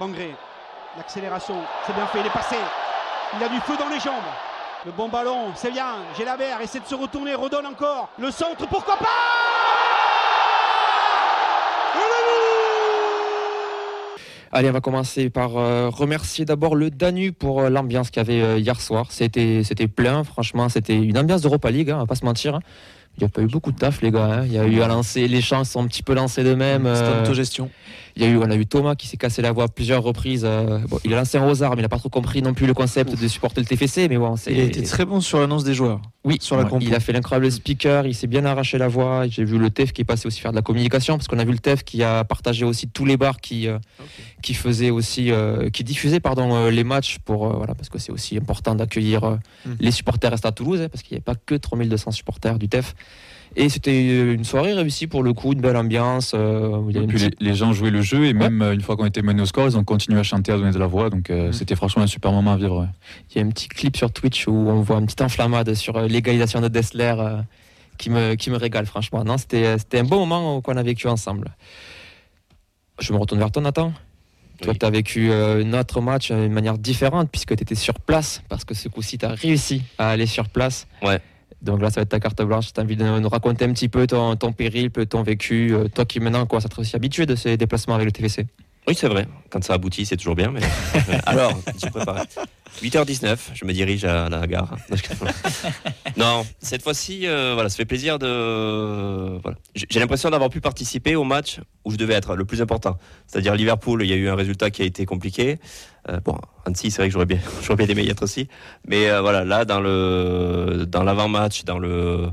Bangré, l'accélération, c'est bien fait, il est passé. Il a du feu dans les jambes. Le bon ballon, c'est bien. Gélabert essaie de se retourner, redonne encore. Le centre, pourquoi pas? Allez, on va commencer par euh, remercier d'abord le Danu pour euh, l'ambiance qu'il y avait euh, hier soir. C'était, c'était plein, franchement, c'était une ambiance d'Europa League, hein, on va pas se mentir. hein. Il n'y a pas eu beaucoup de taf, les gars. hein. Il y a eu à lancer, les champs sont un petit peu lancés d'eux-mêmes. C'était euh, autogestion. Il y a eu, on a eu Thomas qui s'est cassé la voix à plusieurs reprises. euh, bon, il a lancé un rosard, mais il n'a pas trop compris non plus le concept de supporter le TFC. Mais bon. Il a été très bon sur l'annonce des joueurs. Oui, sur la ouais, il a fait l'incroyable speaker, il s'est bien arraché la voix. J'ai vu le TEF qui est passé aussi faire de la communication, parce qu'on a vu le TEF qui a partagé aussi tous les bars qui, euh, qui faisaient aussi, euh, qui diffusaient pardon, euh, les matchs, pour, voilà, parce que c'est aussi important d'accueillir Mhm. les supporters restés à Toulouse, hein, parce qu'il n'y avait pas que 3200 supporters du TEF. Et c'était euh, une soirée réussie pour le coup, une belle ambiance. euh, où il y Et puis les, petite- les gens jouaient le jeu et même euh, une fois qu'on était mené au score, ils ont continué à chanter, à donner de la voix. Donc euh, c'était franchement un super moment à vivre. ouais. Il y a un petit clip sur Twitch où on voit une petite enflammade sur l'égalisation de Dessler euh, qui, me, qui me régale, franchement. Non, c'était, c'était un beau moment qu'on a vécu ensemble. Je me retourne vers toi, Nathan. Toi, tu as vécu euh, notre match d'une manière différente puisque tu étais sur place, parce que ce coup-ci, tu as réussi à aller sur place. Ouais. Donc là, ça va être ta carte blanche. Je t'invite de nous raconter un petit peu ton, ton périple, ton vécu. euh, toi qui maintenant commence à être aussi habitué de ces déplacements avec le TVC. Oui, c'est vrai. Quand ça aboutit, c'est toujours bien. Mais... Alors, j'ai préparé. 8h19, je me dirige à la gare. non, cette fois-ci, euh, voilà, ça fait plaisir de. Voilà. J'ai l'impression d'avoir pu participer au match où je devais être le plus important. C'est-à-dire Liverpool, il y a eu un résultat qui a été compliqué. Euh, bon, Annecy, c'est vrai que j'aurais bien, j'aurais bien aimé y être aussi. Mais euh, voilà, là, dans le, dans l'avant-match, dans le,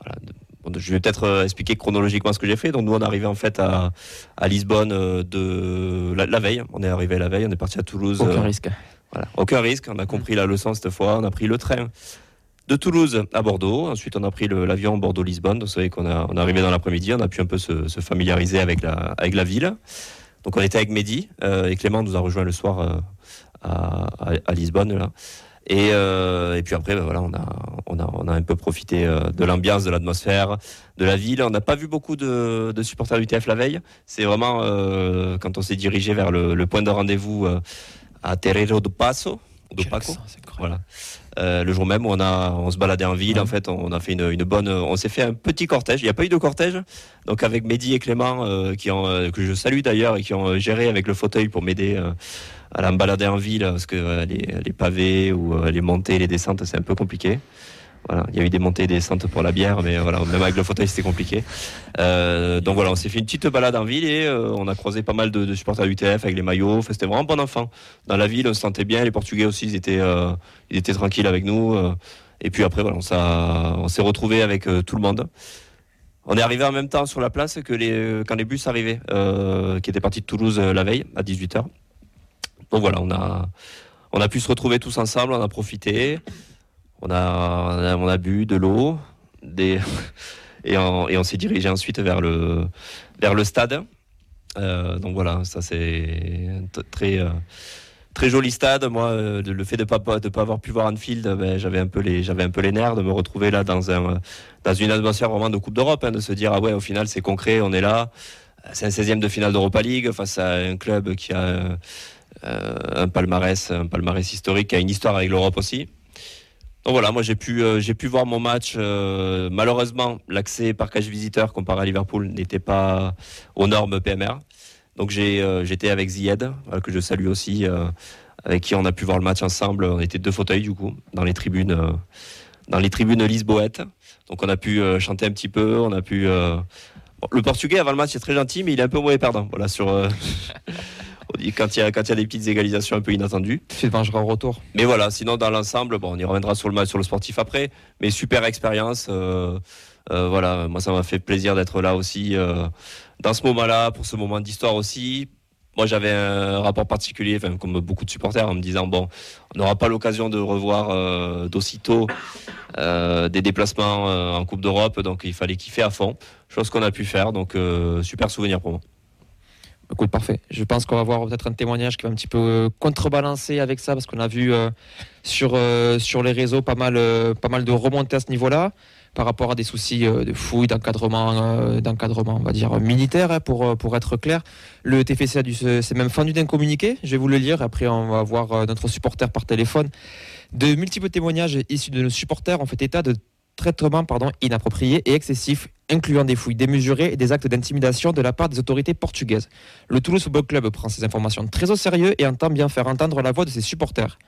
voilà, bon, je vais peut-être euh, expliquer chronologiquement ce que j'ai fait. Donc nous, on est arrivé en fait à, à Lisbonne de la, la veille. On est arrivé la veille, on est parti à Toulouse. Aucun risque. voilà, aucun risque. On a compris la leçon cette fois. On a pris le train de Toulouse à Bordeaux. Ensuite, on a pris l'avion Bordeaux-Lisbonne. Vous savez qu'on a, on est arrivé dans l'après-midi. On a pu un peu se, se familiariser avec la, avec la ville. Donc, on était avec Mehdi euh, et Clément nous a rejoint le soir euh, à, à- à Lisbonne. Là. Et, euh, et puis après, ben voilà, on a, on, a, on a un peu profité de l'ambiance, de l'atmosphère, de la ville. On n'a pas vu beaucoup de, de supporters du TF la veille. C'est vraiment euh, quand on s'est dirigé vers le, le point de rendez-vous euh, à Terreiro do Passo, do Paco. Voilà. Euh, le jour même, on a, on se baladait en ville. En fait, on a fait une, une bonne, on s'est fait un petit cortège. Il n'y a pas eu de cortège. Donc avec Mehdi et Clément, euh, qui ont, euh, que je salue d'ailleurs et qui ont géré avec le fauteuil pour m'aider à la me balader en ville parce que les, les pavés ou les montées, les descentes, c'est un peu compliqué. Voilà, il y a eu des montées et des descentes pour la bière, mais voilà, même avec le fauteuil, c'était compliqué. Euh, donc voilà, on s'est fait une petite balade en ville et euh, on a croisé pas mal de, supporters du TF avec les maillots. C'était vraiment bon enfant. Dans la ville, on se sentait bien. Les Portugais aussi, ils étaient, euh, ils étaient tranquilles avec nous. et puis après, voilà, on, s'est retrouvés avec tout le monde. On est arrivé en même temps sur la place que les, quand les bus arrivaient, qui étaient partis de Toulouse la veille à 18h. Donc voilà, on a, on a pu se retrouver tous ensemble, on a profité, on a, on a, bu de l'eau, des, et on, on s'est dirigé ensuite vers le, vers le stade. Euh, donc voilà, ça c'est très, euh, très joli stade. Moi, euh, le fait de ne pas, de pas avoir pu voir Anfield, ben, j'avais un, peu les- j'avais un peu les nerfs de me retrouver là dans, un, dans une atmosphère vraiment de Coupe d'Europe, hein, de se dire, ah ouais, au final c'est concret, on est là. C'est un 16e de finale d'Europa League face à un club qui a un palmarès, un palmarès historique, qui a une histoire avec l'Europe aussi. Donc voilà, moi j'ai pu, euh, j'ai pu voir mon match. euh, malheureusement, l'accès parcage visiteur comparé à Liverpool n'était pas aux normes PMR. Donc euh, j'étais avec Zied, que je salue aussi, avec qui on a pu voir le match ensemble. On était deux fauteuils du coup dans les tribunes, dans les tribunes lisboètes. Donc on a pu chanter un petit peu, on a pu. le Portugais avant le match est très gentil, mais il est un peu mauvais perdant. Voilà sur. quand il y a y des petites égalisations un peu inattendues. Te vengeras au retour. Mais voilà, sinon dans l'ensemble, bon, on y reviendra sur le match, sur le sportif après. Mais super expérience. euh, euh, voilà, moi ça m'a fait plaisir d'être là aussi euh, dans ce moment-là, pour ce moment d'histoire aussi. Moi j'avais un rapport particulier, comme beaucoup de supporters, en me disant bon, on n'aura pas l'occasion de revoir d'aussitôt des déplacements en Coupe d'Europe, donc il fallait kiffer à fond. Chose qu'on a pu faire, donc super souvenir pour moi. Écoute, parfait. Je pense qu'on va voir peut-être un témoignage qui va un petit peu euh, contrebalancer avec ça, parce qu'on a vu euh, sur, euh, sur les réseaux pas mal, de remontées à ce niveau-là. par rapport à des soucis de fouilles, d'encadrement, d'encadrement, militaire, hein, pour, être clair. Le TFC s'est même fendu d'un communiqué. Je vais vous le lire. Après, on va voir notre supporter par téléphone. De multiples témoignages issus de nos supporters ont fait état de traitements pardon, inappropriés et excessifs, incluant des fouilles démesurées et des actes d'intimidation de la part des autorités portugaises. Le Toulouse Football Club prend ces informations très au sérieux et entend bien faire entendre la voix de ses supporters.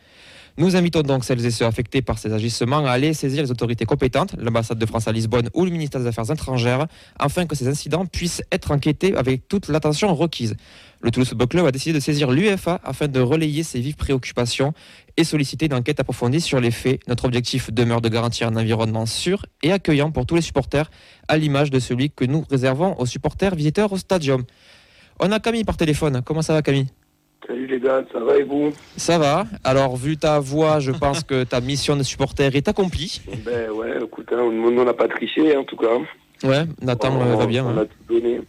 Nous invitons donc celles et ceux affectés par ces agissements à aller saisir les autorités compétentes, l'ambassade de France à Lisbonne ou le ministère des Affaires étrangères, afin que ces incidents puissent être enquêtés avec toute l'attention requise. Le Toulouse Football Club a décidé de saisir l'UEFA afin de relayer ses vives préoccupations et solliciter une enquête approfondie sur les faits. Notre objectif demeure de garantir un environnement sûr et accueillant pour tous les supporters, à l'image de celui que nous réservons aux supporters visiteurs au stadium. On a Camille par téléphone. Comment ça va Camille? Salut les gars, ça va et vous Ça va. Alors, vu ta voix, je pense que ta mission de supporter est accomplie. Ben ouais, écoute, hein, on n'a pas triché en tout cas. Ouais, Nathan On- euh, va bien. On hein. a tout donné.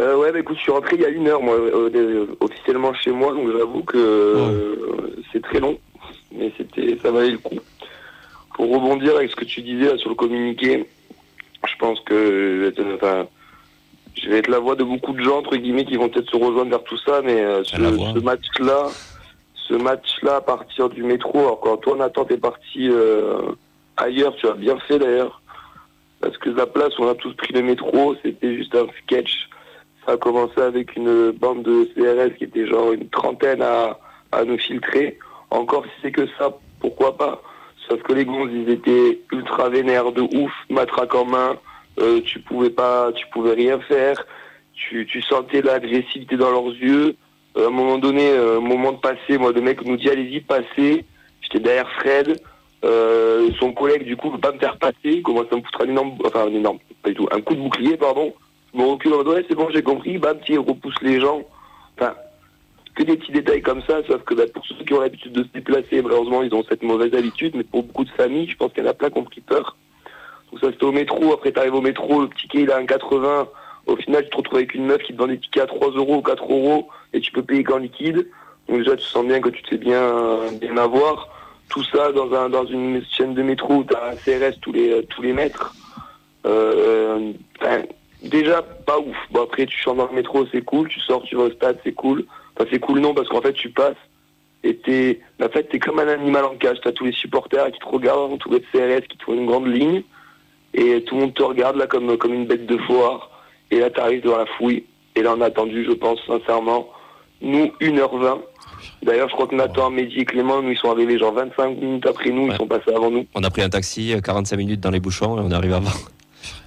Euh, ouais, bah écoute, je suis rentré il y a une heure, moi, euh, officiellement chez moi, donc j'avoue que euh, c'est très long, mais c'était, ça valait le coup. Pour rebondir avec ce que tu disais là, sur le communiqué, je pense que enfin, je vais être la voix de beaucoup de gens entre guillemets qui vont peut-être se rejoindre vers tout ça, mais euh, ce, match-là, ce match-là à partir du métro, alors quand toi Nathan t'es parti euh, ailleurs, tu as bien fait d'ailleurs, parce que la place on a tous pris le métro, c'était juste un sketch. Ça a commencé avec une bande de CRS qui était genre une trentaine à, à nous filtrer. Encore si c'est que ça, pourquoi pas? Sauf que les gonzes, ils étaient ultra vénères de ouf, matraque en main, euh, tu pouvais pas, tu pouvais rien faire, tu, sentais l'agressivité dans leurs yeux. Euh, à un moment donné, euh, un moment de passer, moi, le mec nous dit allez-y, passez. J'étais derrière Fred. Euh, son collègue, du coup, veut pas me faire passer. Il commence à me foutre un énorme, enfin, un énorme, pas du tout, un coup de bouclier, pardon. Je me recule en mode, ouais, c'est bon, j'ai compris. Bam, il repousse les gens. Enfin, que des petits détails comme ça, sauf que bah, pour ceux qui ont l'habitude de se déplacer, malheureusement, ils ont cette mauvaise habitude, mais pour beaucoup de familles, je pense qu'il y en a plein qui ont pris peur. Donc ça, c'était au métro. Après, t'arrives au métro, le ticket, il a un 80. Au final, tu te retrouves avec une meuf qui te vend des tickets à 3 euros ou 4 euros et tu peux payer qu'en liquide. Donc déjà, tu sens bien que tu te fais bien, bien avoir. Tout ça dans, un, dans une chaîne de métro où tu as un CRS tous les, tous les mètres. Euh, enfin, déjà, pas ouf. Bon, après, tu chantes dans le métro, c'est cool. Tu sors, tu vas au stade, c'est cool. Enfin, c'est cool, non, parce qu'en fait, tu passes et t'es, en fait, t'es comme un animal en cage. T'as tous les supporters qui te regardent, tous les CRS qui te font une grande ligne. Et tout le monde te regarde là comme, comme une bête de foire. Et là, t'arrives devant la fouille. Et là, on a attendu, je pense, sincèrement, nous, 1h20. D'ailleurs, je crois que Nathan, Mehdi et Clément, nous, ils sont arrivés genre 25 minutes après nous. Ouais. Ils sont passés avant nous. On a pris un taxi, euh, 45 minutes dans les bouchons et on arrive avant.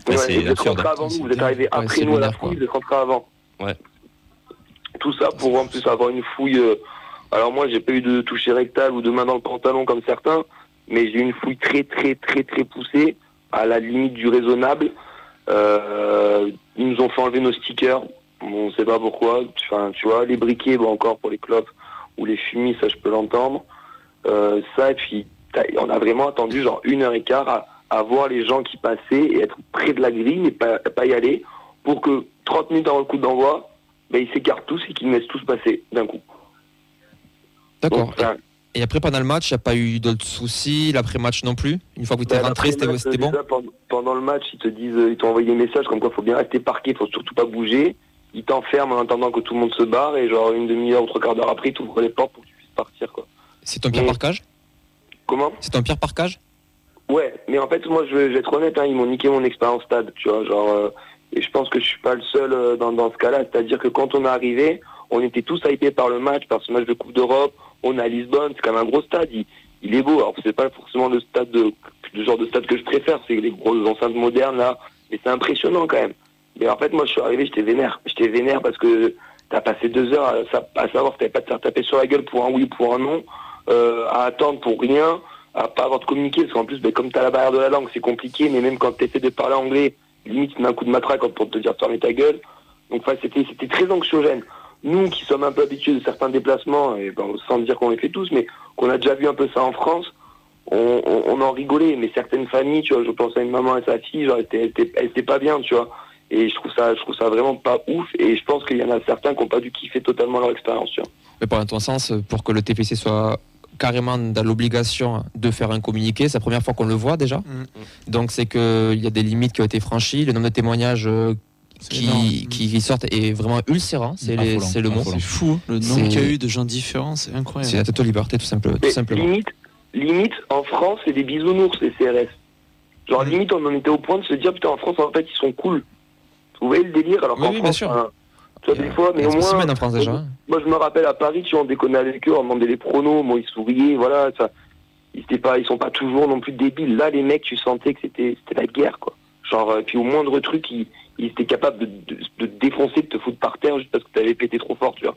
Ouais, c'est vous êtes rentrés avant nous, vous êtes arrivés après nous à la quoi. fouille, vous êtes rentrés avant. Ouais. Tout ça pour en plus avoir une fouille. euh, Alors moi, j'ai pas eu de toucher rectal ou de main dans le pantalon comme certains, mais j'ai eu une fouille très très très très poussée, à la limite du raisonnable. Euh, ils nous ont fait enlever nos stickers, on sait pas pourquoi. Enfin, tu vois, les briquets, bon encore pour les clopes ou les fumis, ça je peux l'entendre. Euh, ça et puis on a vraiment attendu genre une heure et quart à, à voir les gens qui passaient et être près de la grille et pas, pas y aller pour que 30 minutes avant le coup d'envoi, ben, ils s'écartent tous et qu'ils laissent tous passer d'un coup. D'accord. Et après, pendant le match, il n'y a pas eu d'autres soucis. L'après-match non plus. Une fois que vous êtes ben, rentré, c'était bon. pendant, pendant le match, ils te disent, ils t'ont envoyé des messages comme quoi il faut bien rester parqué, il faut surtout pas bouger. Ils t'enferment en attendant que tout le monde se barre et genre une demi-heure ou trois quarts d'heure après, ils t'ouvrent les portes pour que tu puisses partir quoi. C'est ton pire Mais- parcage Comment? C'est ton pire parcage Ouais, mais en fait, moi, je vais, je vais être honnête, hein, ils m'ont niqué mon expérience stade, tu vois, genre, euh, et je pense que je suis pas le seul euh, dans, dans ce cas-là, c'est-à-dire que quand on est arrivé, on était tous hypés par le match, par ce match de Coupe d'Europe, on est à Lisbonne, c'est quand même un gros stade, il, est beau, alors c'est pas forcément le stade de, le genre de stade que je préfère, c'est les grosses enceintes modernes là, mais c'est impressionnant quand même. Mais en fait, moi, je suis arrivé, j'étais vénère, j'étais vénère parce que t'as passé deux heures à, à savoir si t'avais pas de faire taper sur la gueule pour un oui ou pour un non, euh, à attendre pour rien, à pas avoir de communiquer, parce qu'en plus, ben, comme tu as la barrière de la langue, c'est compliqué, mais même quand tu essaies de parler anglais, limite, tu mets un coup de matraque pour te dire fermer ta gueule. Donc, enfin, c'était très anxiogène. Nous, qui sommes un peu habitués de certains déplacements, et ben, sans dire qu'on les fait tous, mais qu'on a déjà vu un peu ça en France, on, on, on en rigolait. Mais certaines familles, tu vois, je pense à une maman et sa fille, genre, elles étaient, elles étaient pas bien, tu vois. Et je trouve ça, je trouve ça vraiment pas ouf. Et je pense qu'il y en a certains qui n'ont pas dû kiffer totalement leur expérience, tu vois. Mais pour ton sens, pour que le TPC soit carrément dans l'obligation de faire un communiqué. C'est la première fois qu'on le voit déjà. Mm. Donc c'est qu'il y a des limites qui ont été franchies. Le nombre de témoignages euh. Qui, qui sortent est vraiment ulcérant. C'est Affolant, c'est le mot. C'est fou, le nombre C'est- qu'il y a eu de gens différents, c'est C'est incroyable. la totale liberté, tout, simple- tout Mais simplement. limite, limite, en France, c'est des bisounours, les CRS. Genre, Mm. limite, on en était au point de se dire, putain, en France, en fait, ils sont cool. Vous voyez le délire Alors Oui, qu'en oui, bien France, sûr. hein, tu vois, des fois, mais au moins, en France déjà. hein. moi, je me rappelle à Paris, tu vois, on déconnait avec eux, on demandait les pronos, bon, ils souriaient, voilà, ça. Ils, étaient pas, ils sont pas toujours non plus débiles. Là, les mecs, tu sentais que c'était c'était la guerre, quoi. Genre, euh, puis au moindre truc, ils, ils étaient capables de, de, de te défoncer, de te foutre par terre juste parce que t'avais pété trop fort, tu vois.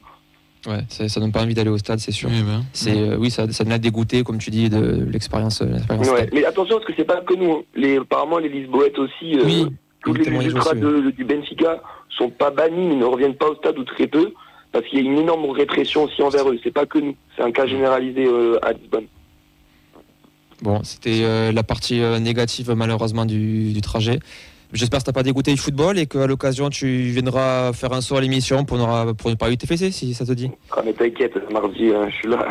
Ouais, c'est- ça donne pas envie d'aller au stade, c'est sûr. Oui, ben. C'est euh, oui, ça, ça nous a dégoûté, comme tu dis, de l'expérience. euh, l'expérience Ouais. stade. Mais attention, parce que c'est pas que nous. hein. Les, apparemment, les Lisboètes aussi, euh, Oui, tous oui, les ultras du Benfica sont pas bannis, mais ne reviennent pas au stade ou très peu, parce qu'il y a une énorme répression aussi envers eux. C'est pas que nous. C'est un cas généralisé euh, à Lisbonne. Bon, c'était euh, la partie euh, négative malheureusement du, du trajet. J'espère que ça t'a pas dégoûté du football et qu'à l'occasion tu viendras faire un saut à l'émission pour, nous- pour nous parler du TFC si ça te dit. Ah, mais t'inquiète, mardi, hein, je suis là.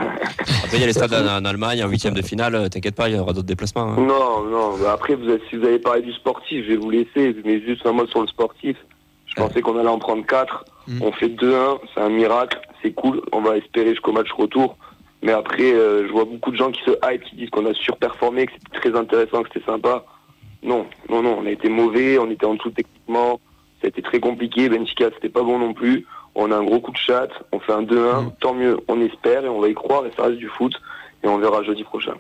Après, il y a les stades en, en Allemagne, en huitième de finale, euh, t'inquiète pas, il y aura d'autres déplacements. hein. non, non, bah après, vous si vous avez parlé du sportif, je vais vous laisser, mais juste un mot sur le sportif. Je pensais qu'on allait en prendre 4. Mm. On fait 2-1, c'est un miracle, c'est cool. On va espérer jusqu'au match retour. Mais après, euh, je vois beaucoup de gens qui se hype, qui disent qu'on a surperformé, que c'était très intéressant, que c'était sympa. Non, non, non, on a été mauvais, on était en dessous techniquement. Ça a été très compliqué. Benfica, c'était pas bon non plus. On a un gros coup de chat, on fait un 2-1, Mm. tant mieux, on espère et on va y croire et ça reste du foot. Et on verra jeudi prochain.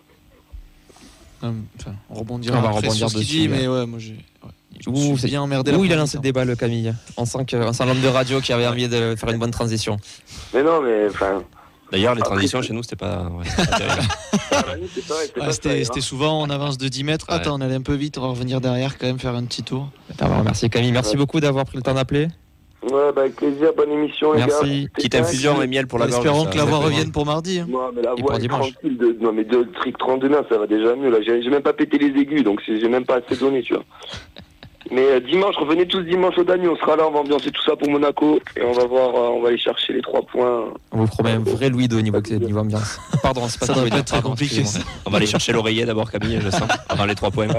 Enfin, on rebondira On va après rebondir sur ce qu'il dessus, dit, mais ouais, moi j'ai. ouais, Ouh, bien emmerdé. Où il a lancé le débat le Camille? On sent de radio qui avait envie de faire une bonne transition. Mais non, mais enfin, D'ailleurs, les transitions chez nous, c'était pas, ouais, c'était Ouais, hein. souvent on avance de 10 mètres. Ouais. Attends, on allait un peu vite, on va revenir derrière quand même faire un petit tour. On va remercier Camille. Merci Ouais. beaucoup d'avoir pris le temps d'appeler. Ouais, bah avec plaisir, bonne émission les Merci. gars. Petite infusion et miel pour la gorge. Espérons que la voix revienne pour mardi. hein. Non, mais la voix est tranquille. De, non, mais de trick 32 mains, ça va déjà mieux. Là, j'ai même pas pété les aigus, donc j'ai même pas assez donné, tu vois. Mais euh, dimanche, revenez tous dimanche au Dany, on sera là, on va ambiancer tout ça pour Monaco et on va voir, euh, on va aller chercher les trois points. On vous promet un vrai Louis de niveau, niveau ambiance. Pardon, c'est pas Ça je doit être très compliqué. On va aller chercher l'oreiller d'abord, Camille, je sens, avant les trois points.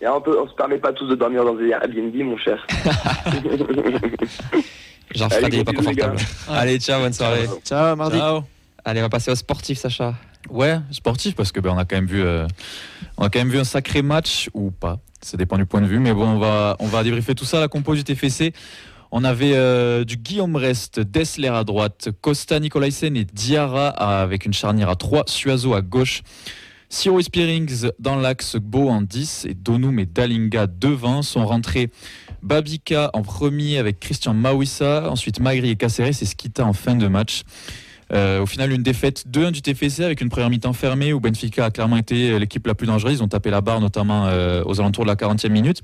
Et on, peut, on se permet pas tous de dormir dans des Airbnb, mon cher. Genre Allez, Fred il est pas confortable. Allez, ciao, bonne soirée. Ciao, mardi. Ciao. Allez, on va passer au sportif, Sacha. Ouais, sportif parce que ben on a quand même vu, euh, on a quand même vu un sacré match ou pas. Ça dépend du point de vue, mais bon, on va, on va débriefer tout ça. La compo du TFC. On avait euh, du Guillaume Rest, Dessler à droite, Costa Nicolaisen et Diarra avec une charnière à 3, Suazo à gauche, Siro Spearings dans l'axe, Beau en 10 et Donum et Dalinga devant sont rentrés Babika en premier avec Christian Mawissa, ensuite Magri et Caceres et Skita en fin de match. Euh, au final, une défaite 2-1 du TFC avec une première mi-temps fermée où Benfica a clairement été l'équipe la plus dangereuse. Ils ont tapé la barre notamment euh, aux alentours de la 40e minute.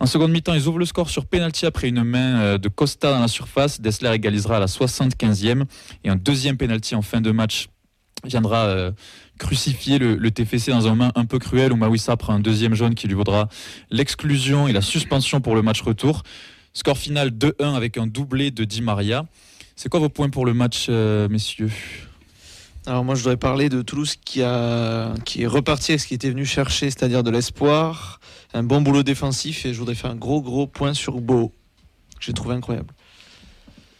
En seconde mi-temps, ils ouvrent le score sur penalty après une main euh, de Costa dans la surface. Dessler égalisera à la 75e et un deuxième penalty en fin de match viendra euh, crucifier le, TFC dans un moment un peu cruel où Mawissa prend un deuxième jaune qui lui vaudra l'exclusion et la suspension pour le match retour. Score final 2-1 avec un doublé de Di Maria. C'est quoi vos points pour le match, euh, messieurs? Alors moi je voudrais parler de Toulouse qui, qui est reparti avec ce qui était venu chercher, c'est-à-dire de l'espoir, un bon boulot défensif et je voudrais faire un gros gros point sur Beau, que j'ai trouvé incroyable.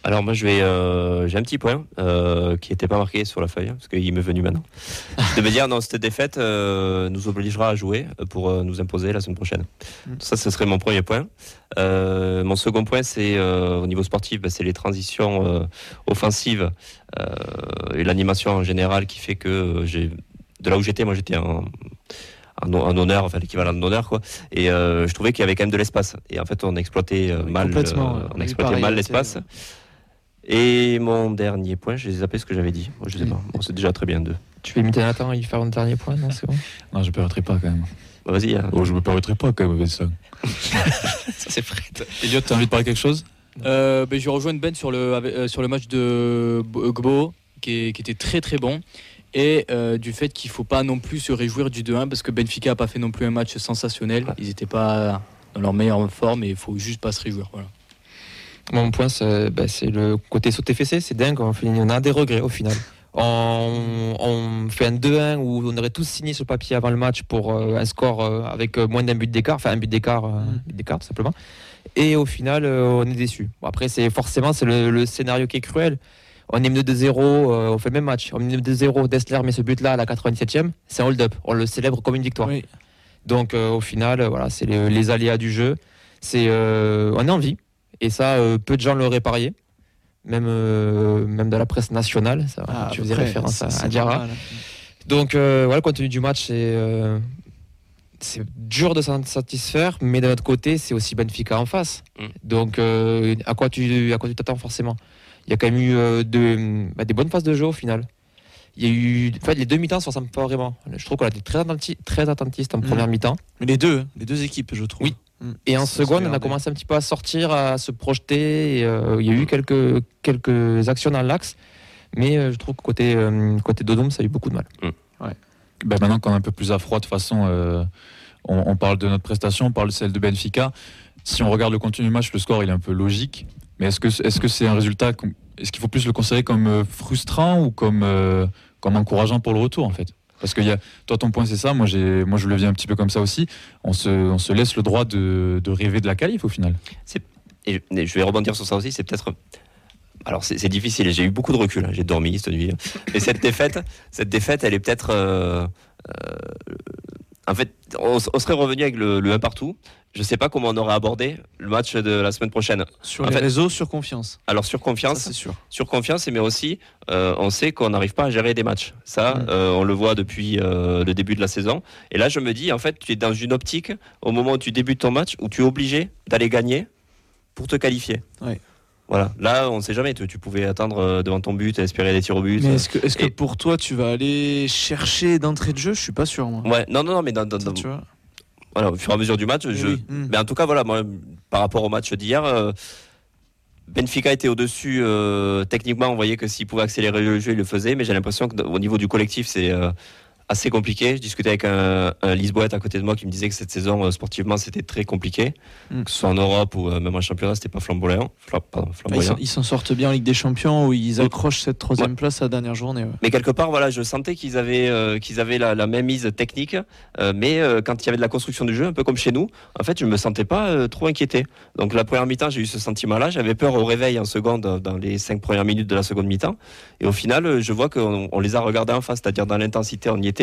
Alors moi je vais, euh, j'ai un petit point euh, qui n'était pas marqué sur la feuille hein, parce qu'il m'est venu maintenant. de me dire non cette défaite euh, nous obligera à jouer pour nous imposer la semaine prochaine. Mm. Ça ce serait mon premier point. Mon second point c'est au niveau sportif, bah, c'est les transitions offensives et l'animation en général qui fait que j'ai de là où j'étais moi j'étais en en, en honneur, enfin l'équivalent d'honneur quoi. Et euh, je trouvais qu'il y avait quand même de l'espace. Et en fait, on exploitait euh, Oui, mal, euh, on exploitait mal l'espace. Et mon dernier point, j'ai zappé ce que j'avais dit. Moi, je sais pas. Bon, c'est déjà très bien deux. Tu veux imiter Nathan et faire un dernier point Non, c'est bon. Non, je ne permettrai pas quand même. Bah, vas-y. hein. Oh, je me permettrai pas quand même avec ça. Ça, c'est Fred. Elliot, tu as envie de parler quelque chose? Euh, ben, je rejoins Ben sur le, avec- euh, sur le match de Bo- Gbo, qui, est- qui était très très bon. Et euh, du fait qu'il ne faut pas non plus se réjouir du 2-1, parce que Benfica n'a pas fait non plus un match sensationnel. Ils n'étaient pas dans leur meilleure forme et il faut juste pas se réjouir. Voilà. Mon point, c'est bah, le côté saut TFC. C'est dingue. On, a des regrets au final. On, on fait un 2-1 où on aurait tous signé sur le papier avant le match pour euh, un score euh, avec euh, moins d'un but d'écart, enfin un but d'écart, euh, Mm. but d'écart tout simplement. Et au final, on est déçu. Bon, après, c'est forcément c'est le, le scénario qui est cruel. On est mené de 0, euh, on fait le même match. On est mené de 0, Dessler met ce but-là à la 97e, c'est un hold-up. On le célèbre comme une victoire. Oui. Donc au final, voilà, c'est les, les aléas du jeu. C'est euh, on est en vie et ça, euh, peu de gens l'auraient parié, même euh, même dans la presse nationale. Ça, Ah, tu faisais après, référence à, Diarra. normal. Donc euh, voilà, compte tenu du match, c'est euh, c'est dur de s'en satisfaire, mais d'un autre côté, c'est aussi Benfica en face. Mm. Donc euh, à quoi tu à quoi tu t'attends forcément? Il y a quand même eu euh, de, bah, des bonnes phases de jeu au final. Il y a eu, en fait, les deux mi-temps se ressemblent pas vraiment. Je trouve qu'on a été très, attenti- très attentiste en Mm. première mi-temps. Mais les deux, les deux équipes, je trouve. Oui. Mm. Et en seconde, on a commencé un petit peu à sortir, à se projeter. et, euh, il y a eu quelques, quelques actions dans l'axe. Mais euh, je trouve que côté, euh, côté Dodome, ça a eu beaucoup de mal. Ben, maintenant qu'on est un peu plus à froid, de toute façon, euh, on, on parle de notre prestation, on parle de celle de Benfica. Si on regarde le contenu du match, le score il est un peu logique. Mais est-ce que est-ce que c'est un résultat Est-ce qu'il faut plus le considérer comme frustrant ou comme euh, comme encourageant pour le retour en fait? Parce que y a, toi ton point c'est ça, moi moi je le vis un petit peu comme ça aussi. On se on se laisse le droit de, de rêver de la qualif au final. Je, vais rebondir sur ça aussi, c'est peut-être. Alors c'est difficile, j'ai eu beaucoup de recul, hein, j'ai dormi cette nuit. Et cette défaite, cette défaite, elle est peut-être. euh, euh, en fait, on, on serait revenu avec le, le 1 partout. Je sais pas comment on aurait abordé le match de la semaine prochaine. Sur En les fait- réseaux, sur confiance. Alors sur confiance, c'est sûr. sur confiance, mais aussi euh, on sait qu'on n'arrive pas à gérer des matchs. Ça, Mm. euh, on le voit depuis euh, le début de la saison. Et là, je me dis, en fait, tu es dans une optique au moment où tu débutes ton match où tu es obligé d'aller gagner pour te qualifier. Ouais. Voilà. Là, on ne sait jamais. Tu, tu pouvais attendre devant ton but, espérer des tirs au but. Mais est-ce que, pour toi, tu vas aller chercher d'entrée de jeu? Je suis pas sûr, moi. Ouais, non, non, non, mais dans- dans- dans- Tu vois voilà, au fur et à mesure du match, Mais je, oui. Mm. Mais en tout cas, voilà, moi, par rapport au match d'hier, euh, Benfica était au-dessus. euh, techniquement, on voyait que s'il pouvait accélérer le jeu, il le faisait. Mais j'ai l'impression qu'au niveau du collectif, c'est euh, assez compliqué. Je discutais avec un, un Lisboète à côté de moi qui me disait que cette saison, euh, sportivement, c'était très compliqué. Mm. Que ce soit en Europe ou euh, même en championnat, c'était pas flamboyant. Fla- pardon, Bah, ils flamboyant. s'en- ils s'en sortent bien en Ligue des Champions où ils accrochent cette troisième place à la dernière journée. ouais. Mais quelque part, voilà, je sentais qu'ils avaient, euh, qu'ils avaient la, la même mise technique, euh, mais euh, quand il y avait de la construction du jeu, un peu comme chez nous, en fait, je me sentais pas trop inquiété. Donc la première mi-temps, j'ai eu ce sentiment-là. J'avais peur au réveil en seconde, dans les cinq premières minutes de la seconde mi-temps. Et au final, je vois qu'on on les a regardés en face, c'est-à-dire dans l'intensité, on y était.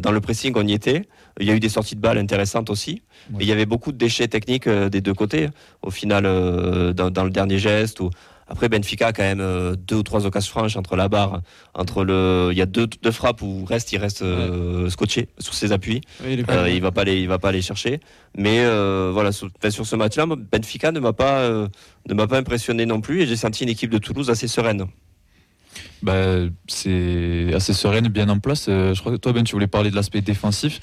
Dans le pressing, on y était. Il y a eu des sorties de balles intéressantes aussi. Ouais. Et il y avait beaucoup de déchets techniques euh, des deux côtés. Au final, euh, dans, dans le dernier geste. Ou... Après, Benfica a quand même euh, deux ou trois occasions franches entre la barre, entre le. Il y a deux, deux frappes où reste, il reste euh, scotché sur ses appuis. Oui, il Euh, il va pas les, il va pas les chercher. Mais euh, voilà, sur, enfin, sur ce match-là, Benfica ne m'a pas, ne m'a pas impressionné non plus, et j'ai senti une équipe de Toulouse assez sereine. Bah, c'est assez sereine, bien en place. Euh, je crois que toi, Ben, tu voulais parler de l'aspect défensif.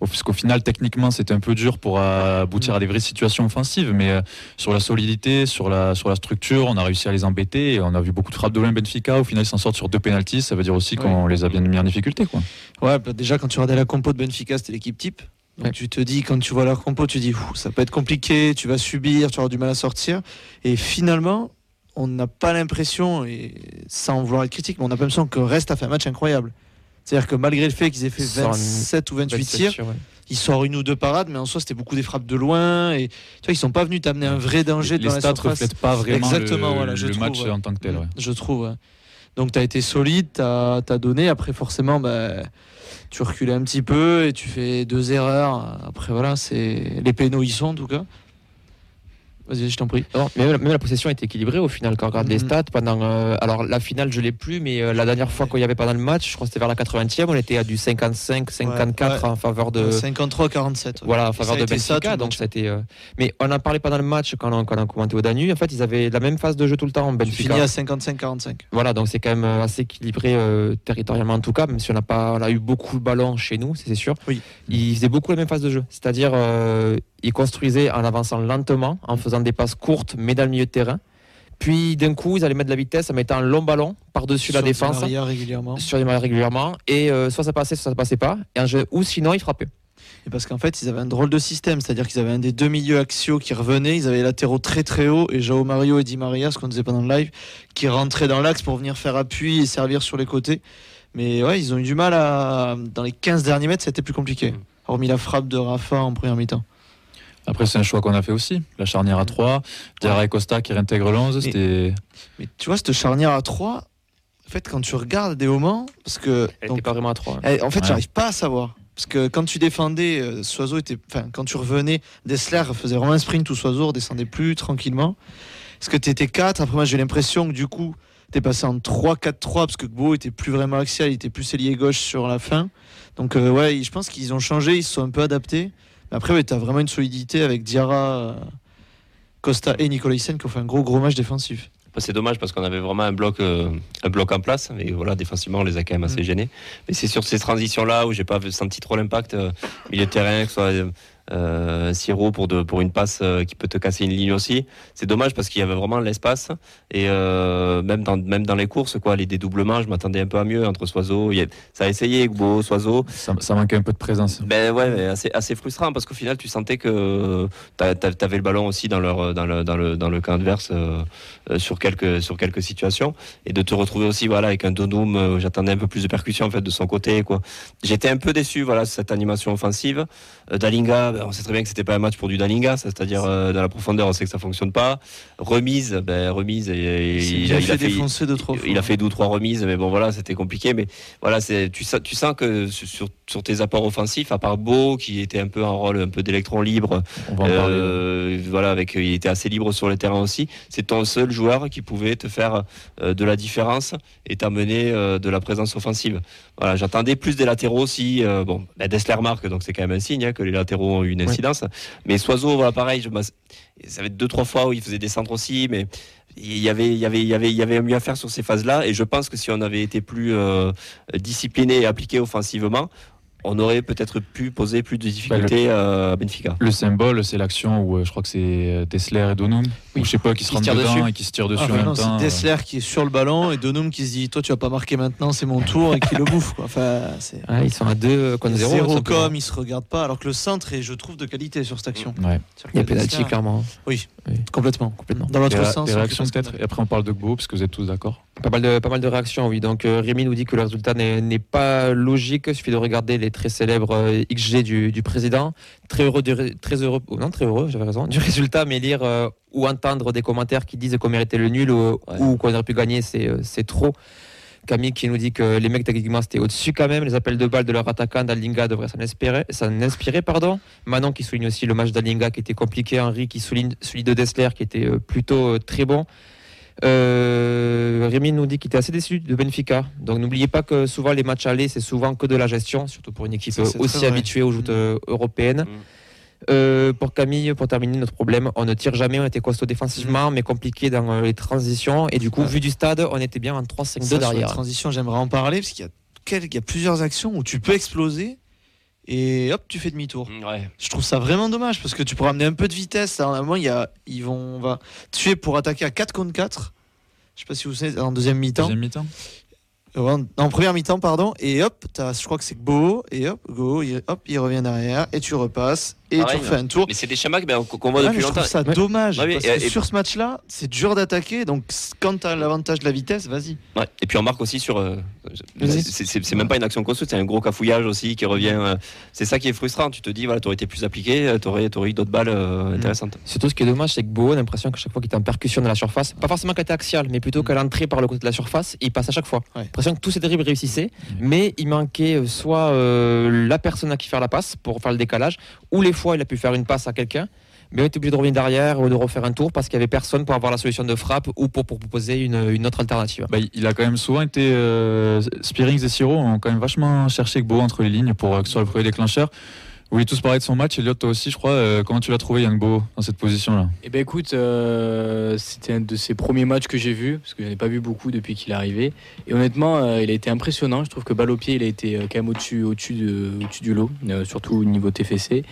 Au- Puisqu'au final, techniquement, c'était un peu dur pour aboutir à des vraies situations offensives. Mais euh, sur la solidité, sur la, sur la structure, on a réussi à les embêter. Et on a vu beaucoup de frappes de loin Benfica. Au final, ils s'en sortent sur deux pénalties. Ça veut dire aussi qu'on les a bien mis en difficulté. Quoi. Ouais, bah, déjà quand tu regardais la compo de Benfica, c'était l'équipe type. Donc Ouais. tu te dis, quand tu vois leur compo, tu dis, ça peut être compliqué, tu vas subir, tu avoir du mal à sortir. Et finalement, on n'a pas l'impression, et sans vouloir être critique, mais on a pas l'impression que Reste a fait un match incroyable. C'est-à-dire que malgré le fait qu'ils aient fait Ils sortent 27 ou 28 27 tirs, ouais. ils sortent une ou deux parades, mais en soi c'était beaucoup des frappes de loin. Et tu vois, ils sont pas venus t'amener un vrai danger les dans la stats surface. reflètent pas vraiment Exactement, le, voilà, je le trouve, match ouais. en tant que tel. ouais. Je trouve. Donc tu as été solide, tu as, donné. Après, forcément, bah, tu reculais un petit peu et tu fais deux erreurs. Après, voilà, c'est les pénaux y sont en tout cas. Vas-y, je t'en prie. Non, mais même la, possession est équilibrée au final quand on regarde les Mhm. stats pendant euh, alors la finale je l'ai plus mais euh, la dernière fois qu'il y avait pendant le match je crois que c'était vers la 80e on était à du 55 54 Ouais, en faveur de 53-47. ouais. voilà en faveur a de ça, Benfica donc a été, euh, mais on en parlait pendant le match quand on, quand on commentait au Danube en fait ils avaient la même phase de jeu tout le temps Tu Benfica finis à 55-45. voilà donc c'est quand même assez équilibré territorialement en tout cas même si on n'a pas on a eu beaucoup le ballon chez nous c'est sûr Oui. ils faisaient beaucoup la même phase de jeu c'est-à-dire ils construisaient en avançant lentement en faisant des passes courtes mais dans le milieu de terrain puis d'un coup ils allaient mettre de la vitesse en mettant un long ballon par-dessus la Sur défense arrières régulièrement. sur les régulièrement et euh, soit ça passait soit ça passait pas et un jeu, ou sinon ils frappaient Mais parce qu'en fait, ils avaient un drôle de système, c'est-à-dire qu'ils avaient un des deux milieux axiaux qui revenaient, ils avaient les latéraux très très haut et Jao Mario et Di Maria, ce qu'on disait pendant le live, qui rentraient dans l'axe pour venir faire appui et servir sur les côtés. Mais ouais, ils ont eu du mal à. Dans les 15 derniers mètres, c'était plus compliqué. Mm. Hormis la frappe de Rafa en première mi-temps. Après, c'est un choix qu'on a fait aussi. La charnière à 3, Diarra et Costa qui réintègrent le 11, c'était. Mais tu vois, cette charnière à 3, en fait, quand tu regardes des moments, parce que. Elle n'était pas vraiment à 3. Eh, en fait, Ouais. j'arrive pas à savoir. Parce que quand tu défendais, euh, Soiseau était. Enfin, quand tu revenais, Dessler faisait vraiment un sprint où Soiseau redescendait plus tranquillement. Est-ce que tu étais 4 Après, moi, j'ai l'impression que du coup, tu es passé en 3-4-3 parce que Gbo était plus vraiment axial, il était plus ailier gauche sur la fin. Donc, euh, ouais, je pense qu'ils ont changé, ils se sont un peu adaptés. Après, ouais, tu as vraiment une solidité avec Diarra, euh, Costa et Nicolaisen qui ont fait un gros, gros match défensif. Bah, C'est dommage parce qu'on avait vraiment un bloc, euh, un bloc en place. Mais voilà, défensivement, on les a quand même assez Mm. gênés. Mais c'est sur ces transitions-là où j'ai pas senti trop l'impact. euh, milieu de terrain, que ce soit euh, Siro pour, de, pour une passe euh, qui peut te casser une ligne aussi. C'est dommage parce qu'il y avait vraiment l'espace. Et euh, même, dans, même dans les courses, quoi, les dédoublements, je m'attendais un peu à mieux entre Soiseau. il y a- Ça a essayé, Gbo, Soiseau. Ça, ça manquait un peu de présence. Ben ouais, mais assez, assez frustrant parce qu'au final, tu sentais que tu avais le ballon aussi dans, leur, dans, le, dans, le, dans le camp adverse euh, sur, quelques, sur quelques situations. Et de te retrouver aussi voilà, avec un Donum, j'attendais un peu plus de percussion en fait, de son côté. J'étais un peu déçu voilà, cette animation offensive. Euh, Dalinga, ben, on sait très bien que c'était pas un match pour du Dalinga, c'est-à-dire euh, dans la profondeur, on sait que ça fonctionne pas. Remise, ben, remise, et, Il, a- il fait a fait, défoncer deux, trois fois. il a fait deux ou trois remises, mais bon voilà, c'était compliqué. Mais voilà, tu, sens- tu sens que sur, sur tes apports offensifs, à part Beau, qui était un peu un rôle un peu d'électron libre, va en euh, voilà, avec il était assez libre sur le terrain aussi. C'est ton seul joueur qui pouvait te faire euh, de la différence et t'amener euh, de la présence offensive. Voilà, j'attendais plus des latéraux aussi. euh, bon, ben Dessler marque, donc c'est quand même un signe hein, que les latéraux ont eu une incidence. Mais Soiseau, voilà, pareil, je, ça avait deux trois fois où il faisait des centres aussi, mais il y avait, il y avait, il y avait, il y avait mieux à faire sur ces phases-là. Et je pense que si on avait été plus euh, discipliné et appliqué offensivement, on aurait peut-être pu poser plus de difficultés euh, à Benfica. Le symbole, c'est l'action où euh, je crois que c'est euh, Dessler et Donum. Oui. Ou je sais pas, qui se Qui se dedans dessus. et qui se tirent dessus Ah, en bah même temps. c'est euh. Dessler qui est sur le ballon et Donum qui se dit Toi, tu vas pas marquer maintenant, c'est mon tour et qui le bouffe. Quoi. Enfin, c'est Ouais, ils sont à 2 contre 0. zéro com, ils se regardent pas. Alors que le centre est, je trouve, de qualité sur cette action. Ouais. Il y a pénalty, clairement. Complètement. Complètement. Dans l'autre sens. des on réactions peut-être Et après, on parle de Gbo, parce que vous êtes tous d'accord. Pas mal de, pas mal de réactions, oui. Donc euh, Rémi nous dit que le résultat n'est pas logique. Il suffit de regarder les très célèbres euh, XG du, du président. Très heureux, du très heureux, oh non, très heureux, j'avais raison, du résultat, mais lire euh, ou entendre des commentaires qui disent qu'on méritait le nul ou, Ouais. ou qu'on aurait pu gagner, c'est euh, c'est trop. Camille qui nous dit que les mecs techniquement c'était au-dessus quand même. Les appels de balles de leur attaquant d'Alinga devraient s'en inspirer, inspirer. Pardon. Manon qui souligne aussi le match d'Alinga qui était compliqué. Henri qui souligne celui de Dessler qui était plutôt très bon. Euh, Rémi nous dit qu'il était assez déçu de Benfica. Donc n'oubliez pas que souvent les matchs allés, c'est souvent que de la gestion, surtout pour une équipe Ça, aussi habituée aux joutes euh, européennes. Mm. Euh, pour Camille, pour terminer, notre problème, on ne tire jamais, on était costaud défensivement, mais compliqué dans euh, les transitions. Et du coup, Ouais. vu du stade, on était bien en 3-5-2 Ça, sur la derrière. transition, j'aimerais en parler parce qu'il y a plusieurs actions où tu peux exploser et hop, tu fais demi-tour. Ouais. Je trouve ça vraiment dommage parce que tu pourrais amener un peu de vitesse. À un moment, il y a, ils vont, on va tuer pour attaquer à 4 contre 4. Je sais pas si vous savez, en deuxième mi-temps. Deuxième mi-temps Euh, En, en première mi-temps, pardon. Et hop, t'as- je crois que c'est Go. Et hop, Go, il, hop, il revient derrière. Et tu repasses. Et Pareil, tu refais un tour. Mais c'est des schémas qu'on voit Ouais, depuis je longtemps. trouve ça Ouais. dommage. Ouais, parce et- que et- sur ce match-là, c'est dur d'attaquer. Donc, quand t'as l'avantage de la vitesse, vas-y. Ouais. Et puis on marque aussi sur. euh, c'est- même pas une action construite, c'est un gros cafouillage aussi qui revient. euh, c'est ça qui est frustrant. Tu te dis, voilà, t'aurais été plus appliqué, euh, t'aurais aurais eu d'autres balles euh, intéressantes. Surtout, ce qui est dommage, c'est que Beau a l'impression que chaque fois qu'il est en percussion de la surface, pas forcément qu'à axial, mais plutôt qu'à l'entrée par le côté de la surface, il passe à chaque fois. Ouais. L'impression que tous ses dribbles réussissaient, mais il manquait soit euh, la personne à qui faire la passe pour faire le décalage, ou les fois il a pu faire une passe à quelqu'un, mais on était obligé de revenir derrière ou de refaire un tour parce qu'il n'y avait personne pour avoir la solution de frappe ou pour, pour proposer une, une autre alternative. Bah, il a quand même souvent été. Euh, Spearings et Siro ont quand même vachement cherché Gbo entre les lignes pour euh, que ce soit le premier déclencheur. Vous voulez tous parler de son match, Elliot, toi aussi, je crois. Euh, comment tu l'as trouvé, Yann Gbo, dans cette position-là? Eh ben écoute, euh, c'était un de ses premiers matchs que j'ai vu, parce que je n'en ai pas vu beaucoup depuis qu'il est arrivé. Et honnêtement, euh, il a été impressionnant. Je trouve que balle au pied, il a été quand même au-dessus au -dessus de, au -dessus du lot, euh, surtout au niveau TFC.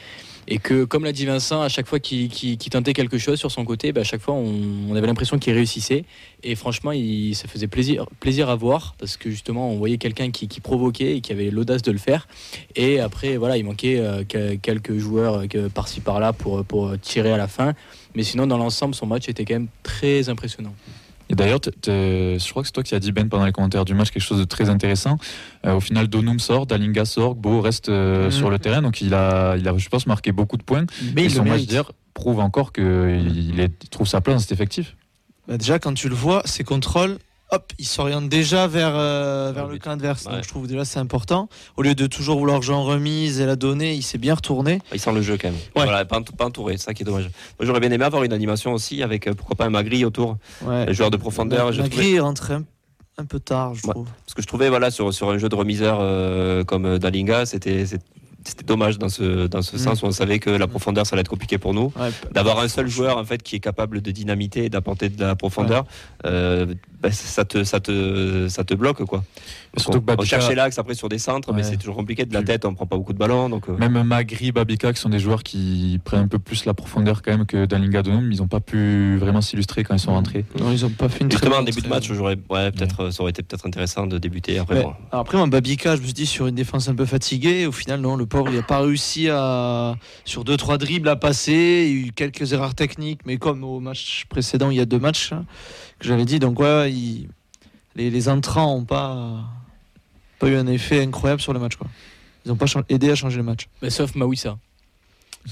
Et que, comme l'a dit Vincent, à chaque fois qu'il tentait quelque chose sur son côté, bah, à chaque fois on, avait l'impression qu'il réussissait. Et franchement, ça faisait plaisir, plaisir à voir parce que justement on voyait quelqu'un qui, provoquait et qui avait l'audace de le faire. Et après, voilà, il manquait euh, que- quelques joueurs euh, par-ci par-là pour tirer à la fin. Mais sinon, dans l'ensemble, son match était quand même très impressionnant. Et d'ailleurs, je crois que c'est toi qui as dit Ben pendant les commentaires du match quelque chose de très intéressant. Euh, au final, Donum sort, Dalinga sort, Beau reste euh, Mhm. sur le terrain, donc il a, il a, je pense, marqué beaucoup de points. Mais et il son match d'hier prouve encore qu'il il trouve sa place dans cet effectif. Bah, déjà, quand tu le vois, ses contrôles, hop, il s'oriente déjà vers, euh, vers le camp adverse. Ouais. Donc je trouve déjà c'est important. Au lieu de toujours vouloir jouer en remise et la donner, il s'est bien retourné. Il sent le jeu quand même. Ouais. Voilà, pas, pas entouré, c'est ça qui est dommage. Moi j'aurais bien aimé avoir une animation aussi avec euh, pourquoi pas un Magri autour, un joueur de profondeur. Magri est rentré un, un peu tard, je trouve. Parce que je trouvais voilà sur, sur un jeu de remiseur euh, comme Dalinga, c'était c'était dommage dans ce dans ce Mm. sens où on savait que la profondeur ça allait être compliqué pour nous. Ouais. D'avoir un seul joueur en fait qui est capable de dynamiter et d'apporter de la profondeur, euh, bah, ça te ça te ça te bloque quoi. Surtout Donc, que on, on Babica- cherchait l'axe après sur des centres, mais c'est toujours compliqué de la tête, on prend pas beaucoup de ballons donc. euh, Même Magri, Babika, qui sont des joueurs qui prennent un peu plus la profondeur quand même que Dalinga, Donum, ils n'ont pas pu vraiment s'illustrer quand ils sont rentrés. Non, ils ont pas fait une très Justement, en début de match, j'aurais, ouais, peut-être, ça aurait été peut-être intéressant de débuter. Après, bon, après, moi, Babika, je me suis dit sur une défense un peu fatiguée. Au final, non, le pauvre, il n'a pas réussi à, sur deux trois dribbles à passer. Il y a eu quelques erreurs techniques, mais comme au match précédent, il y a deux matchs hein, que j'avais dit. Donc, ouais, il- les, les entrants n'ont pas, pas eu un effet incroyable sur le match. Quoi. Ils n'ont pas aidé à changer le match. Mais sauf Mawissa.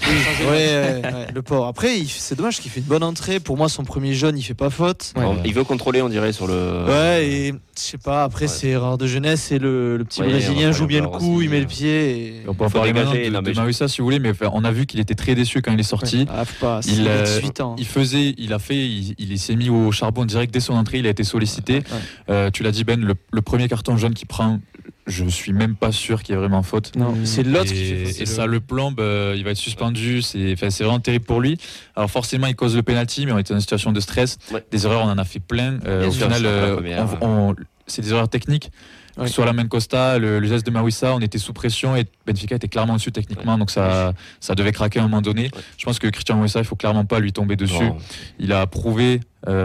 Ouais, ouais, ouais, le pauvre. Après, c'est dommage qu'il fait une bonne entrée. Pour moi, son premier jeune, il fait pas faute. Il veut contrôler, on dirait, sur le. Ouais, et je sais pas, après Ouais. c'est erreur de jeunesse et le, le petit Brésilien joue bien le coup, aussi, il met le pied. Et... On peut en Faut parler dégager, de, non, mais de je- Marissa, si vous voulez, mais enfin, on a vu qu'il était très déçu quand il est sorti. Ah, faut pas, Il, il, euh, 18 ans. Il faisait, il a fait, il, il s'est mis au charbon direct dès son entrée. Il a été sollicité. Ouais. Euh, tu l'as dit Ben, le, le premier carton jaune qu'il prend, je suis même pas sûr qu'il y ait vraiment faute. Non, c'est l'autre et, qui fait faute. et ça le plombe, euh, il va être suspendu, c'est enfin, c'est vraiment terrible pour lui. Alors forcément il cause le penalty, mais on était dans une situation de stress. Ouais. Des erreurs on en a fait plein. Euh, au sûr, final, euh, première. on- on- c'est des erreurs techniques. Ouais. Que ce soit la main de Costa, le, le geste de Mawissa, on était sous pression et Benfica était clairement au-dessus techniquement, donc ça, ça devait craquer à un moment donné. Je pense que Christian Mawissa, il faut clairement pas lui tomber dessus. Non. Il a prouvé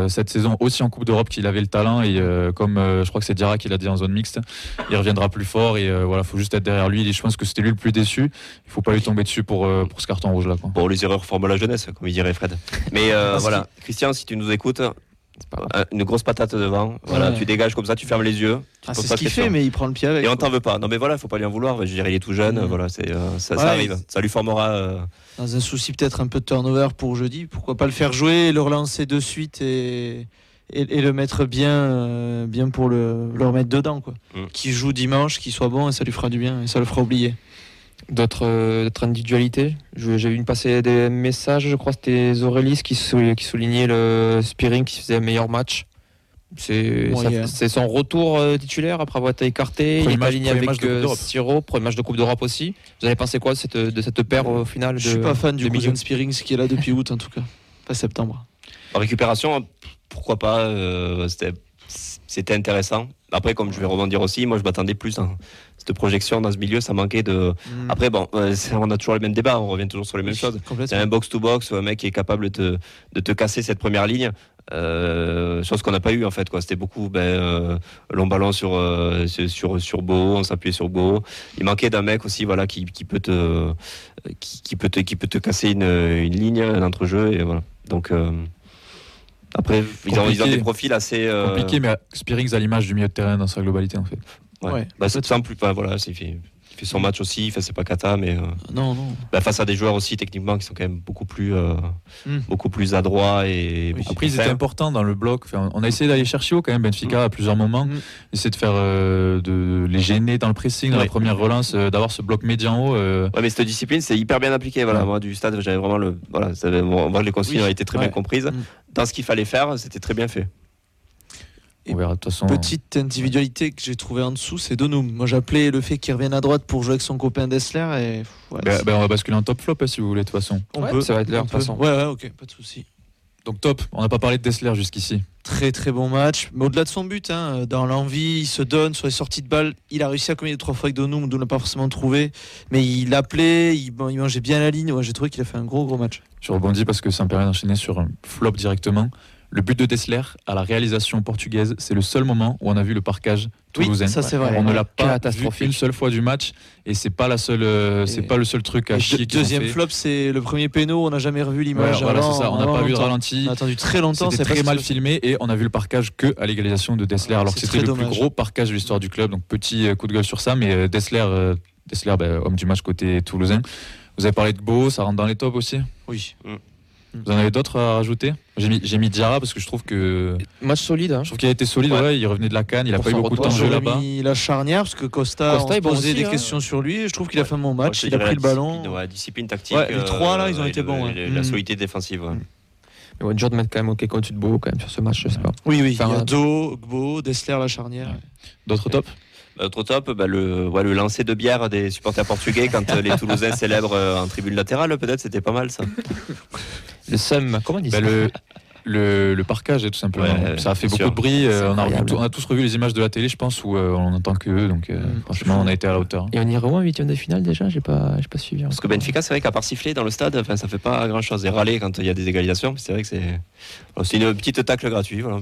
cette saison aussi en Coupe d'Europe qu'il avait le talent et euh, comme euh, je crois que c'est Diarra qui l'a dit en zone mixte, il reviendra plus fort et euh, voilà, faut juste être derrière lui. Et je pense que c'était lui le plus déçu. Il faut pas lui tomber dessus pour, euh, pour ce carton rouge là. Quoi. Bon, les erreurs forment la jeunesse, comme il dirait Fred. Mais euh, voilà, Christian, si tu nous écoutes, pas euh, une grosse patate devant. Voilà, Ouais. tu dégages comme ça, tu fermes les yeux. Ah, c'est ce qu'il fait, mais il prend le pied avec. Et on t'en veut pas. Non, mais voilà, il faut pas lui en vouloir. Je dirais, il est tout jeune. Voilà, c'est, euh, ça, ça arrive. Ça lui formera. euh, Dans un souci peut-être un peu de turnover pour jeudi, pourquoi pas le faire jouer, le relancer de suite et, et, et le mettre bien, euh, bien pour le, le remettre dedans. Quoi. Mm. Qui joue dimanche, qui soit bon et ça lui fera du bien et ça le fera oublier. D'autres euh, d'autres individualités J'ai vu passer des messages, je crois que c'était Aurélis qui, sou- qui soulignait le Spearing qui faisait un meilleur match. C'est son retour euh, titulaire après avoir été écarté. Premier il est match- aligné avec de Coupe euh, d'Europe. Siro, premier match de Coupe d'Europe aussi. Vous avez pensé quoi de cette, de cette paire au final de, Je suis pas fan du de cousin Spearings qui est là depuis août en tout cas, pas septembre. En récupération, pourquoi pas euh, C'était c'était intéressant. Après, comme je vais rebondir aussi, moi je m'attendais plus à cette projection dans ce milieu, ça manquait de. Mm. Après, bon, euh, on a toujours les mêmes débats, on revient toujours sur les mêmes choses. C'est un box-to-box, un mec qui est capable de te, de te casser cette première ligne. Euh, chose qu'on n'a pas eu en fait quoi c'était beaucoup ben, euh, long ballon sur euh, sur sur, Beau on s'appuyait sur Beau il manquait d'un mec aussi voilà qui, qui peut te qui, qui peut te qui peut te casser une, une ligne un entrejeu et voilà donc après ils ont, ils ont Compliqué. des profils assez euh, Compliqué, mais Spearings à l'image du milieu de terrain dans sa globalité en fait. ouais. Ouais. Bah, c'est simple enfin, voilà c'est- fait, fait son match aussi fait c'est pas cata mais euh, Non, non. bah, face à des joueurs aussi techniquement qui sont quand même beaucoup plus euh, Mm. beaucoup plus adroits et beaucoup Après, ils plus étaient importants dans le bloc. Enfin, on a essayé d'aller chercher haut quand même Benfica à plusieurs moments. Mm. Essayer de faire euh, de les gêner dans le pressing, dans la première relance, euh, d'avoir ce bloc médian haut. euh, Ouais, mais cette discipline, c'est hyper bien appliqué. Voilà, Ouais. moi, du stade, j'avais vraiment le. Voilà, on voit que les consignes Oui. ont été très Ouais. bien comprises. Mm. Dans ce qu'il fallait faire, c'était très bien fait. On verra de toute façon. Petite individualité que j'ai trouvée en dessous, c'est Donum. Moi j'appelais le fait qu'il revienne à droite pour jouer avec son copain Dessler et ouais, Ben, c'est- ben, on va basculer en top flop hein, si vous voulez de toute façon. on Ouais, peut. ça va être l'heure, on de toute façon. Ouais, ouais, ok, pas de souci. Donc top, on n'a pas parlé de Dessler jusqu'ici. Très très bon match. Mais au-delà de son but, hein, dans l'envie, il se donne sur les sorties de balles. Il a réussi à communiquer trois fois avec Donum, Donum n'a pas forcément trouvé. Mais il appelait, il, bon, il mangeait bien la ligne. Ouais, J'ai trouvé qu'il a fait un gros gros match. Je rebondis parce que ça me permet d'enchaîner sur un flop directement. Le but de Dessler à la réalisation portugaise, c'est le seul moment où on a vu le parquage toulousain. ça c'est vrai. on ne l'a pas vu une seule fois du match et c'est pas la seule, euh, c'est pas le seul truc à chier. deuxième fait. flop, c'est le premier péno. On n'a jamais revu Ouais, l'image. voilà, avant, c'est ça. On n'a pas vu de ralenti. On a attendu très longtemps. C'était c'est très mal que- filmé et on a vu le parquage que à l'égalisation de Dessler alors que c'est c'était le plus gros parquage de l'histoire du club. Donc petit euh, coup de gueule sur ça, mais euh, Dessler, Dessler bah, homme du match côté toulousain. Vous avez parlé de Beau, ça rentre dans les tops aussi? Oui. Vous en avez d'autres à rajouter? J'ai mis, mis Diarra parce que je trouve que Match solide. hein. je trouve qu'il a été solide. Ouais. Ouais. il revenait de la canne, il a Pour pas eu beaucoup de temps de jeu là-bas. mis la charnière parce que Costa, Costa bon posait des hein. questions sur lui. Je trouve qu'il a fait un bon match. Il a pris le ballon. discipline, ouais, discipline tactique. Ouais, les trois, là, ils ont été le- bons, La Mm. solidité défensive. ouais. Mais ouais, dur de mettre quand même OK au-dessus de Beau quand même sur ce match, je sais pas. Oui, oui. Il y a Do, Gbo, Dessler, la charnière. D'autres tops? Autre top, bah, le, ouais, le lancer de bière des supporters portugais quand euh, les Toulousains célèbrent euh, en tribune latérale, peut-être, c'était pas mal ça. Le SUM, comment on dit Bah, ça le, le, le parquage, tout simplement. Ouais, ça a fait beaucoup sûr. de bruit. euh, on, a incroyable. revu- on a tous revu les images de la télé, je pense, où euh, on entend que eux. Donc, euh, Mm. franchement, on a été à la hauteur. Et on irait où en huitième de finale déjà J'ai pas, j'ai pas suivi. Parce que. Benfica, c'est vrai qu'à part siffler dans le stade, enfin, ça fait pas grand chose. Et râler quand il y a des égalisations, c'est vrai que c'est bon, c'est une petite tacle gratuite. Voilà.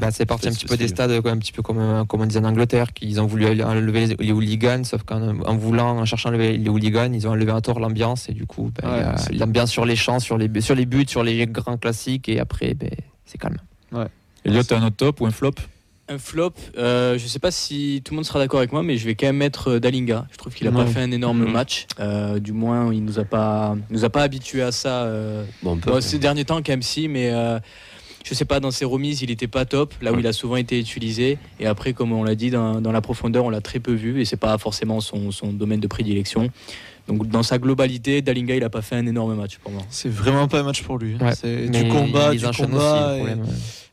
Bah, c'est parti un petit peu des stades, un petit peu comme, euh, comme on disait en Angleterre, qu'ils ont voulu enlever les, les hooligans, sauf qu'en en voulant, en cherchant à enlever les hooligans, ils ont enlevé à tort l'ambiance, et du coup, ben, Ouais, l'ambiance sur les champs, sur les, sur les buts, sur les grands classiques, et après, ben, c'est calme. Elliot, t'as un autre top ou un flop? Un flop, euh, je sais pas si tout le monde sera d'accord avec moi, mais je vais quand même mettre euh, Dalinga. Je trouve qu'il a Ouais. pas fait un énorme Mhm. match. Euh, du moins, il nous a pas, nous a pas habitué à ça. euh, Bon, bon, ces derniers temps, quand même si, mais euh, je sais pas, dans ses remises, il était pas top. Là où il a souvent été utilisé. Et après, comme on l'a dit, dans, dans la profondeur, on l'a très peu vu, et c'est pas forcément son, son domaine de prédilection. Donc, dans sa globalité, Dalinga, il a pas fait un énorme match pour moi. C'est vraiment pas un match pour lui. hein. Ouais, C'est du combat, du combat. aussi, et-.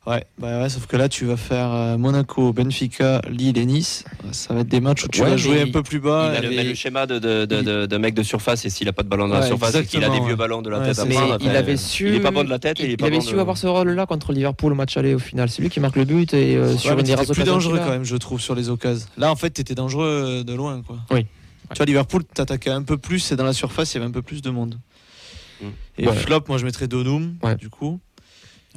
Ouais, bah ouais, sauf que là, tu vas faire euh, Monaco, Benfica, Lille et Nice. Ça va être des matchs où tu Ouais, vas jouer un il- peu plus Il bas. met et- le, le schéma de, de, de, de- de mec de surface et s'il a pas de ballon dans la surface et qu'il a des vieux ballons de la Ouais, tête Mais prendre, il avait su. il est pas bon de la tête il il avait bon su de- avoir ce rôle-là contre Liverpool au match aller au final. C'est lui qui marque le but et euh, Ouais, sur une des rares plus occasions dangereux a. quand même, je trouve, sur les occasions. Là, en fait, t'étais dangereux de loin, quoi. Oui. Tu vois, Liverpool, t'attaquais un peu plus et dans la surface, il y avait un peu plus de monde. Mm. Et Ouais. flop, moi, je mettrais Donum, Ouais. du coup.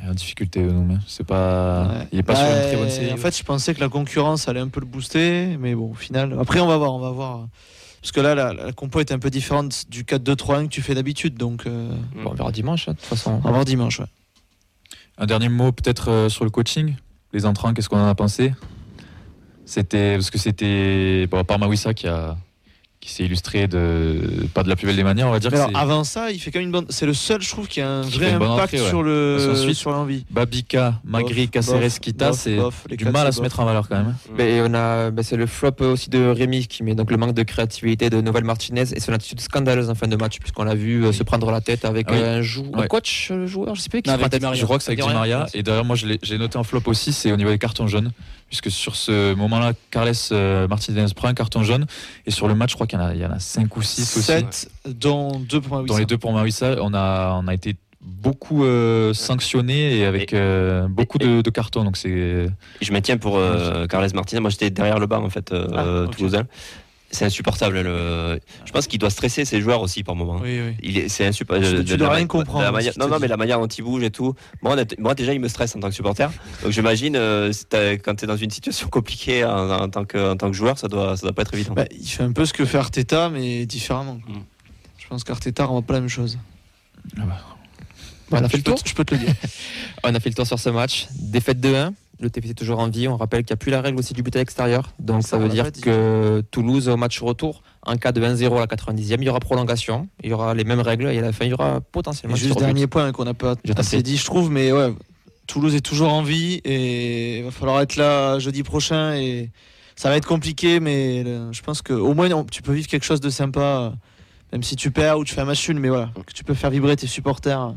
Il y a une difficulté, non, mais c'est pas. Ouais. Il est pas sur une Bah, très bonne série. En fait, je pensais que la concurrence allait un peu le booster, mais bon, au final. Après, on va voir, on va voir. Parce que là, la, la compo est un peu différente du 4-2-3-1 que tu fais d'habitude, donc euh, Bon, on verra dimanche, hein, de toute façon. on va voir dimanche. ouais. Un dernier mot peut-être euh, sur le coaching. Les entrants, qu'est-ce qu'on en a pensé? C'était parce que c'était bon, à part Mawissa qui a qui s'est illustré de pas de la plus belle des manières, on va dire. Mais que alors, avant ça, il fait quand même une bonne. C'est le seul, je trouve, qui a un Qui vrai impact entrée, ouais. sur le Parce qu'ensuite, sur l'envie. Babika, Magri, Caceres, Kita, c'est du mal à se bof. mettre en valeur quand même. hein. Ben, on a, ben, c'est le flop aussi de Rémi qui met donc le manque de créativité de Novel Martinez et son attitude scandaleuse en fin de match puisqu'on l'a vu euh, se prendre la tête avec Ah oui. euh, un, jou- un coach, euh, joueur, je sais pas qui Non, se prend la avec Di tête. Maria. Je crois que c'est avec Di Maria. Et d'ailleurs, moi, je l'ai- j'ai noté en flop aussi, c'est au niveau des cartons jaunes. Puisque sur ce moment-là, Carles euh, Martinez prend un carton jaune. Et sur le match, je crois qu'il y en a, il y en a 5 ou 6 aussi. 7 dont 2 pour Dans les deux pour Marissa, on a, on a été beaucoup euh, sanctionné et avec Et- euh, beaucoup et- de, de cartons. Donc c'est. Je maintiens pour euh, Carles Martinez. Moi, j'étais derrière le banc, en fait, euh, Ah, ok. toulousain. C'est insupportable. Le... Je pense qu'il doit stresser ses joueurs aussi par moment. Oui, oui. Il est, c'est insupportable. Tu- tu dois rien comprendre, la manière- non, non, mais la manière dont il bouge et tout. Moi, déjà, il me stresse en tant que supporter. Donc, j'imagine, euh, quand tu es dans une situation compliquée en, en tant, que, en tant que joueur, ça doit, ça doit pas être évident. Bah, il fait un peu ce que fait Arteta, mais différemment. Mm. Je pense qu'Arteta rend pas la même chose. Bon, on a fait je, le peux, tour. te- je peux te le dire. On a fait le tour sur ce match. Défaite 2-1. Le TFC est toujours en vie. On rappelle qu'il n'y a plus la règle aussi du but à l'extérieur. Donc Ça, ça, veut dire que Toulouse, au match retour, en cas de 1-0 à la 90e, il y aura prolongation. Il y aura les mêmes règles et à la fin, il y aura potentiellement Et juste but. dernier point qu'on n'a pas assez dit, je trouve, mais ouais, Toulouse est toujours en vie et il va falloir être là jeudi prochain et ça va être compliqué, mais le- je pense qu'au moins tu peux vivre quelque chose de sympa, même si tu perds ou tu fais un match nul, mais voilà, que tu peux faire vibrer tes supporters